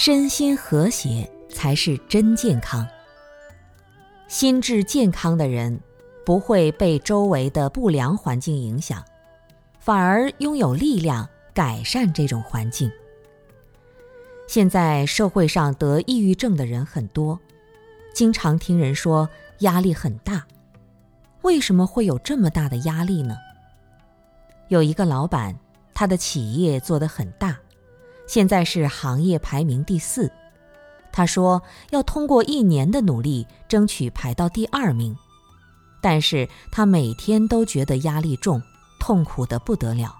身心和谐才是真健康。心智健康的人，不会被周围的不良环境影响，反而拥有力量改善这种环境。现在社会上得抑郁症的人很多，经常听人说压力很大。为什么会有这么大的压力呢？有一个老板，他的企业做得很大，现在是行业排名第四。他说要通过一年的努力争取排到第二名，但是他每天都觉得压力重，痛苦的不得了。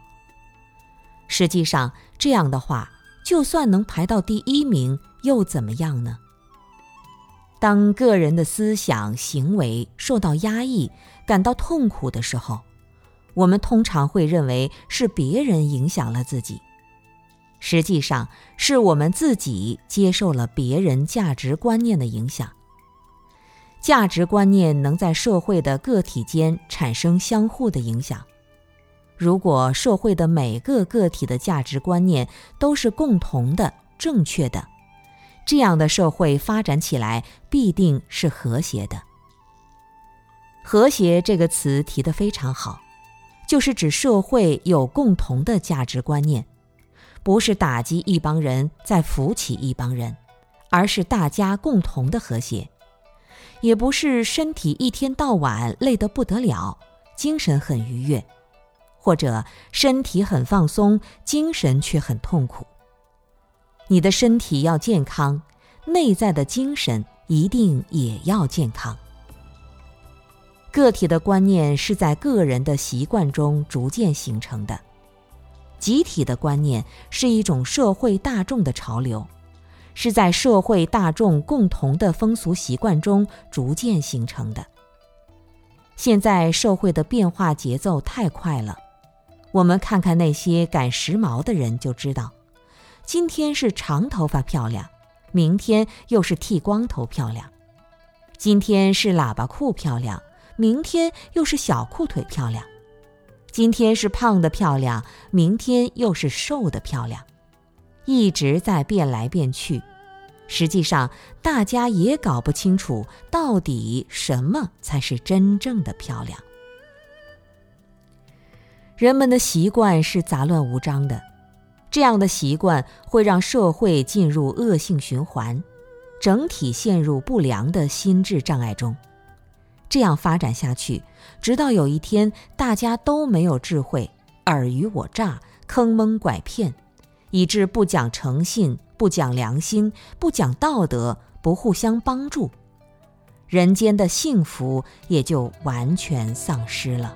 实际上，这样的话。就算能排到第一名，又怎么样呢？当个人的思想行为受到压抑、感到痛苦的时候，我们通常会认为是别人影响了自己，实际上是我们自己接受了别人价值观念的影响。价值观念能在社会的个体间产生相互的影响。如果社会的每个个体的价值观念都是共同的、正确的，这样的社会发展起来必定是和谐的。和谐这个词提得非常好，就是指社会有共同的价值观念，不是打击一帮人再扶起一帮人，而是大家共同的和谐，也不是身体一天到晚累得不得了，精神很愉悦。或者身体很放松，精神却很痛苦。你的身体要健康，内在的精神一定也要健康。个体的观念是在个人的习惯中逐渐形成的，集体的观念是一种社会大众的潮流，是在社会大众共同的风俗习惯中逐渐形成的。现在社会的变化节奏太快了。我们看看那些赶时髦的人，就知道，今天是长头发漂亮，明天又是剃光头漂亮；今天是喇叭裤漂亮，明天又是小裤腿漂亮；今天是胖的漂亮，明天又是瘦的漂亮，一直在变来变去。实际上，大家也搞不清楚到底什么才是真正的漂亮。人们的习惯是杂乱无章的，这样的习惯会让社会进入恶性循环，整体陷入不良的心智障碍中。这样发展下去，直到有一天大家都没有智慧，尔虞我诈、坑蒙拐骗，以致不讲诚信、不讲良心、不讲道德、不互相帮助，人间的幸福也就完全丧失了。